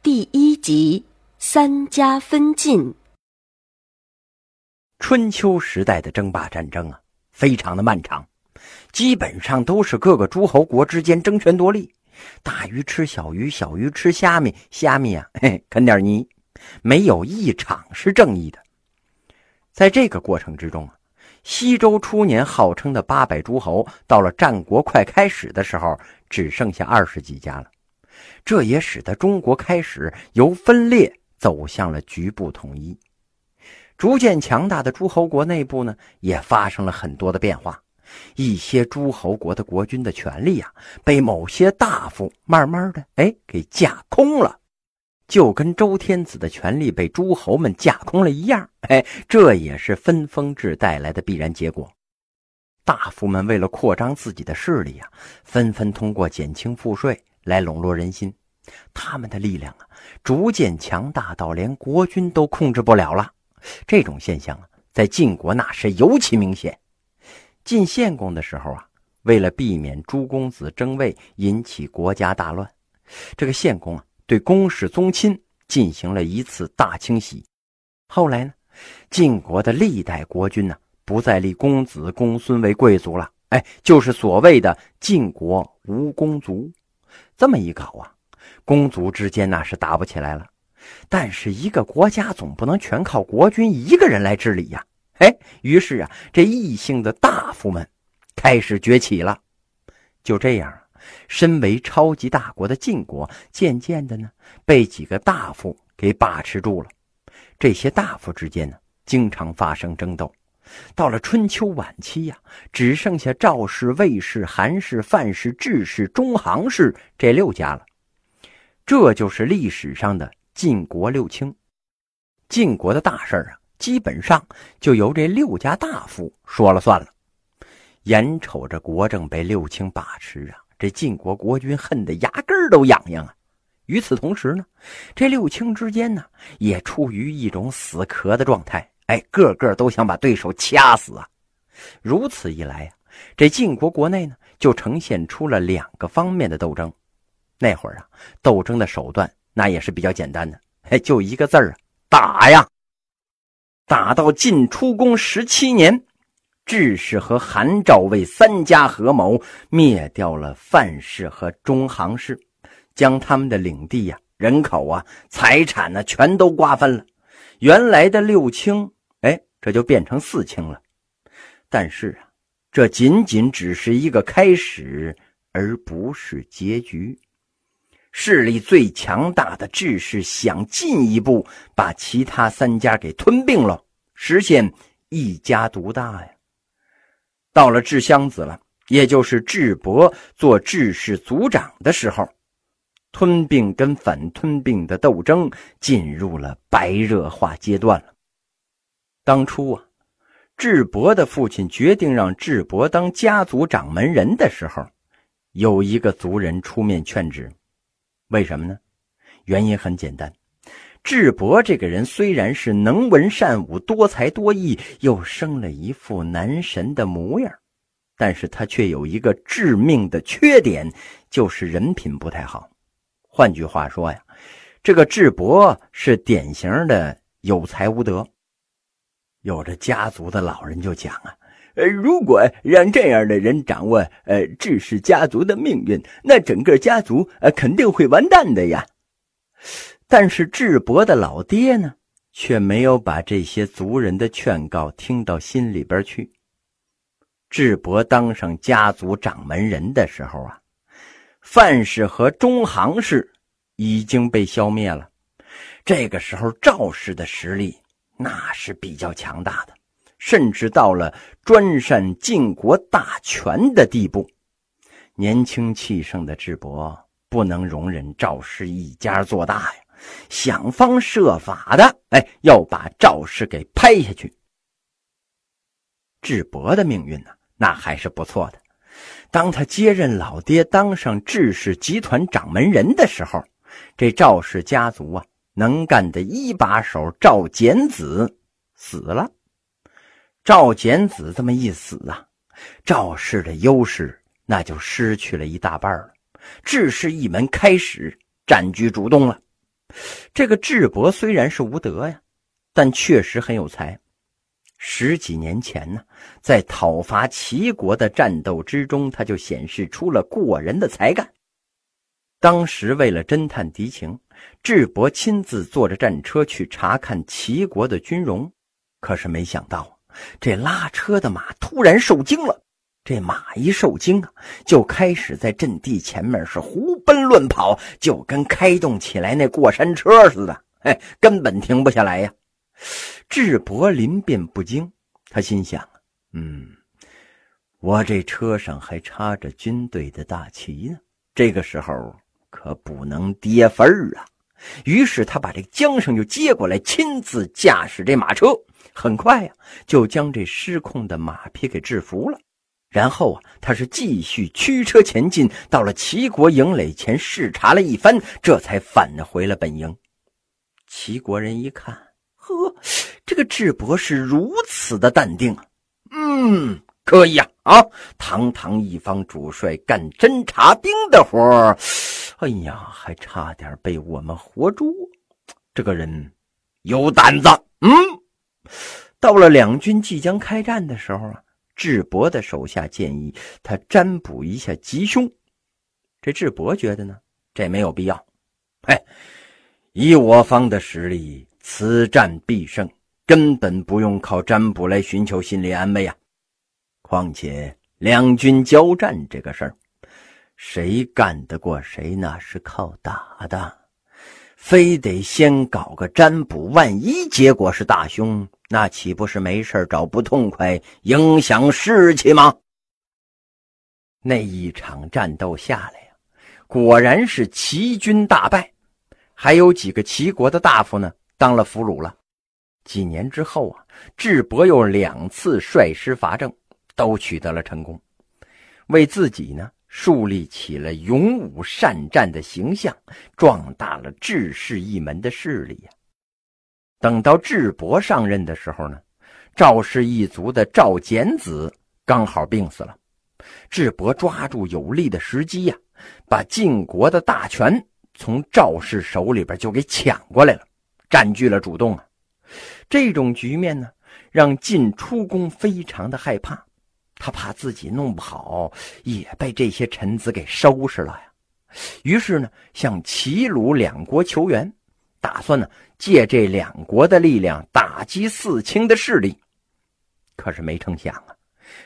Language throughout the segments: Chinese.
第一集：三家分晋。春秋时代的争霸战争啊，非常的漫长，基本上都是各个诸侯国之间争权夺利，大鱼吃小鱼，小鱼吃虾米，虾米啊，嘿，啃点泥，没有一场是正义的。在这个过程之中啊，西周初年号称的八百诸侯，到了战国快开始的时候，只剩下二十几家了。这也使得中国开始由分裂走向了局部统一，逐渐强大的诸侯国内部呢，也发生了很多的变化。一些诸侯国的国君的权力啊，被某些大夫慢慢的哎给架空了，就跟周天子的权力被诸侯们架空了一样。哎，这也是分封制带来的必然结果。大夫们为了扩张自己的势力啊，纷纷通过减轻赋税。来笼络人心，他们的力量啊，逐渐强大到连国君都控制不了了。这种现象啊，在晋国那是尤其明显。晋献公的时候啊，为了避免诸公子争位引起国家大乱，这个献公啊，对公室宗亲进行了一次大清洗。后来呢，晋国的历代国君呢，不再立公子公孙为贵族了，哎，就是所谓的晋国无公族。这么一搞啊，公族之间那是打不起来了。但是一个国家总不能全靠国君一个人来治理呀。哎，于是啊，这异姓的大夫们开始崛起了。就这样，身为超级大国的晋国，渐渐的呢，被几个大夫给把持住了。这些大夫之间呢，经常发生争斗。到了春秋晚期呀，只剩下赵氏、魏氏、韩氏、范氏、智氏、中行氏这六家了。这就是历史上的晋国六卿。晋国的大事啊，基本上就由这六家大夫说了算了。眼瞅着国政被六卿把持啊，这晋国国君恨得牙根都痒痒啊。与此同时呢，这六卿之间呢，也处于一种死磕的状态。哎，个个都想把对手掐死啊！如此一来呀，这晋国国内呢，就呈现出了两个方面的斗争。那会儿啊，斗争的手段那也是比较简单的，哎，就一个字儿啊，打呀！打到晋出公十七年，智氏和韩赵魏三家合谋灭掉了范氏和中行氏，将他们的领地呀、人口啊、财产呢，全都瓜分了。原来的六卿。哎这就变成四卿了，但是啊，这仅仅只是一个开始，而不是结局。势力最强大的智氏想进一步把其他三家给吞并了，实现一家独大呀。到了智襄子了，也就是智伯做智氏族长的时候，吞并跟反吞并的斗争进入了白热化阶段了。当初啊，智伯的父亲决定让智伯当家族掌门人的时候，有一个族人出面劝止。为什么呢？原因很简单，智伯这个人虽然是能文善武、多才多艺，又生了一副男神的模样，但是他却有一个致命的缺点，就是人品不太好。换句话说呀，这个智伯是典型的有才无德。有着家族的老人就讲啊，呃，如果让这样的人掌握呃智氏家族的命运，那整个家族呃肯定会完蛋的呀。但是智伯的老爹呢，却没有把这些族人的劝告听到心里边去。智伯当上家族掌门人的时候啊，范氏和中行氏已经被消灭了。这个时候赵氏的实力。那是比较强大的，甚至到了专擅晋国大权的地步。年轻气盛的智伯不能容忍赵氏一家做大呀，想方设法的，哎，要把赵氏给拍下去。智伯的命运呢，那还是不错的。当他接任老爹，当上智氏集团掌门人的时候，这赵氏家族啊。能干的一把手赵简子死了，赵简子这么一死啊，赵氏的优势那就失去了一大半了。智氏一门开始占据主动了，这个智伯虽然是无德呀，但确实很有才。十几年前呢，在讨伐齐国的战斗之中，他就显示出了过人的才干。当时为了侦探敌情，智伯亲自坐着战车去查看齐国的军容，可是没想到，这拉车的马突然受惊了。这马一受惊啊，就开始在阵地前面是胡奔乱跑，就跟开动起来那过山车似的，哎，根本停不下来呀。智伯临变不惊，他心想：嗯，我这车上还插着军队的大旗呢，这个时候可不能跌分儿啊。于是他把这个缰绳就接过来，亲自驾驶这马车，很快呀，就将这失控的马匹给制服了。然后啊，他是继续驱车前进，到了齐国营垒前视察了一番，这才返回了本营。齐国人一看，呵，这个智伯是如此的淡定啊，嗯，可以啊，啊，堂堂一方主帅干侦察兵的活儿，哎呀，还差点被我们活捉，这个人有胆子。嗯，到了两军即将开战的时候啊。智伯的手下建议他占卜一下吉凶，这智伯觉得呢，这没有必要。哎，以我方的实力，此战必胜，根本不用靠占卜来寻求心理安慰啊。况且两军交战这个事儿，谁干得过谁，那是靠打的，非得先搞个占卜，万一结果是大凶。那岂不是没事找不痛快，影响士气吗？那一场战斗下来呀，果然是齐军大败，还有几个齐国的大夫呢当了俘虏了。几年之后啊，智伯又两次率师伐郑，都取得了成功，为自己呢树立起了勇武善战的形象，壮大了智氏一门的势力呀。等到智伯上任的时候呢，赵氏一族的赵简子刚好病死了。智伯抓住有利的时机呀，把晋国的大权从赵氏手里边就给抢过来了，占据了主动啊。这种局面呢，让晋出公非常的害怕，他怕自己弄不好也被这些臣子给收拾了呀。于是呢，向齐鲁两国求援。打算呢，借这两国的力量打击四清的势力，可是没成想啊，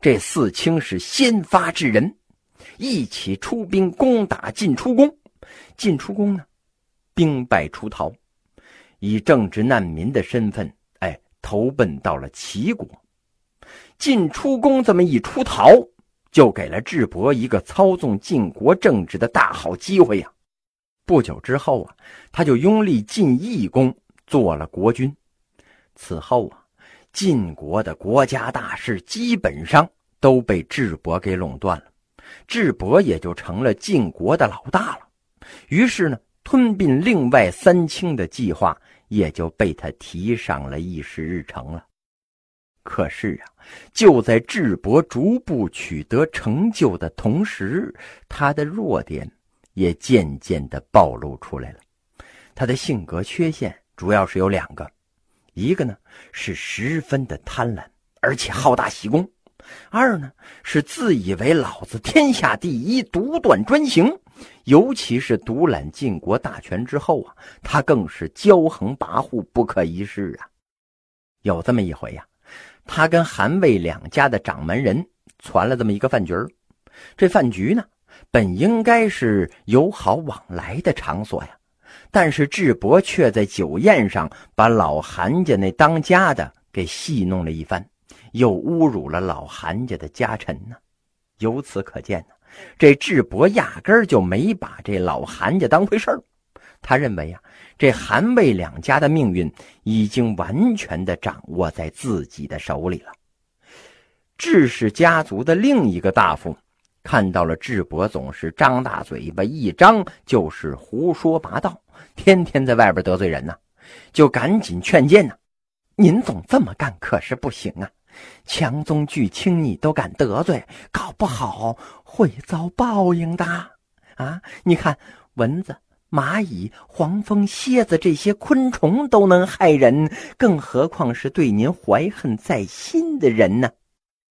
这四清是先发制人，一起出兵攻打晋出公。晋出公呢，兵败出逃，以政治难民的身份，哎，投奔到了齐国。晋出公这么一出逃，就给了智伯一个操纵晋国政治的大好机会呀。不久之后啊，他就拥立晋义公做了国君。此后啊，晋国的国家大事基本上都被智伯给垄断了，智伯也就成了晋国的老大了。于是呢，吞并另外三清的计划也就被他提上了议事日程了。可是啊，就在智伯逐步取得成就的同时，他的弱点。也渐渐的暴露出来了，他的性格缺陷主要是有两个，一个呢是十分的贪婪，而且好大喜功；二呢是自以为老子天下第一，独断专行。尤其是独揽晋国大权之后啊，他更是骄横跋扈，不可一世啊。有这么一回呀，他跟韩魏两家的掌门人传了这么一个饭局儿这饭局呢。本应该是友好往来的场所呀，但是智伯却在酒宴上把老韩家那当家的给戏弄了一番，又侮辱了老韩家的家臣呢。由此可见呢，这智伯压根儿就没把这老韩家当回事儿。他认为啊，这韩魏两家的命运已经完全的掌握在自己的手里了。智氏家族的另一个大夫。看到了智伯总是张大嘴巴，一张就是胡说八道，天天在外边得罪人呢，就赶紧劝谏呢。您总这么干可是不行啊！强宗巨卿你都敢得罪，搞不好会遭报应的啊！你看蚊子、蚂蚁、黄蜂、蝎子这些昆虫都能害人，更何况是对您怀恨在心的人呢？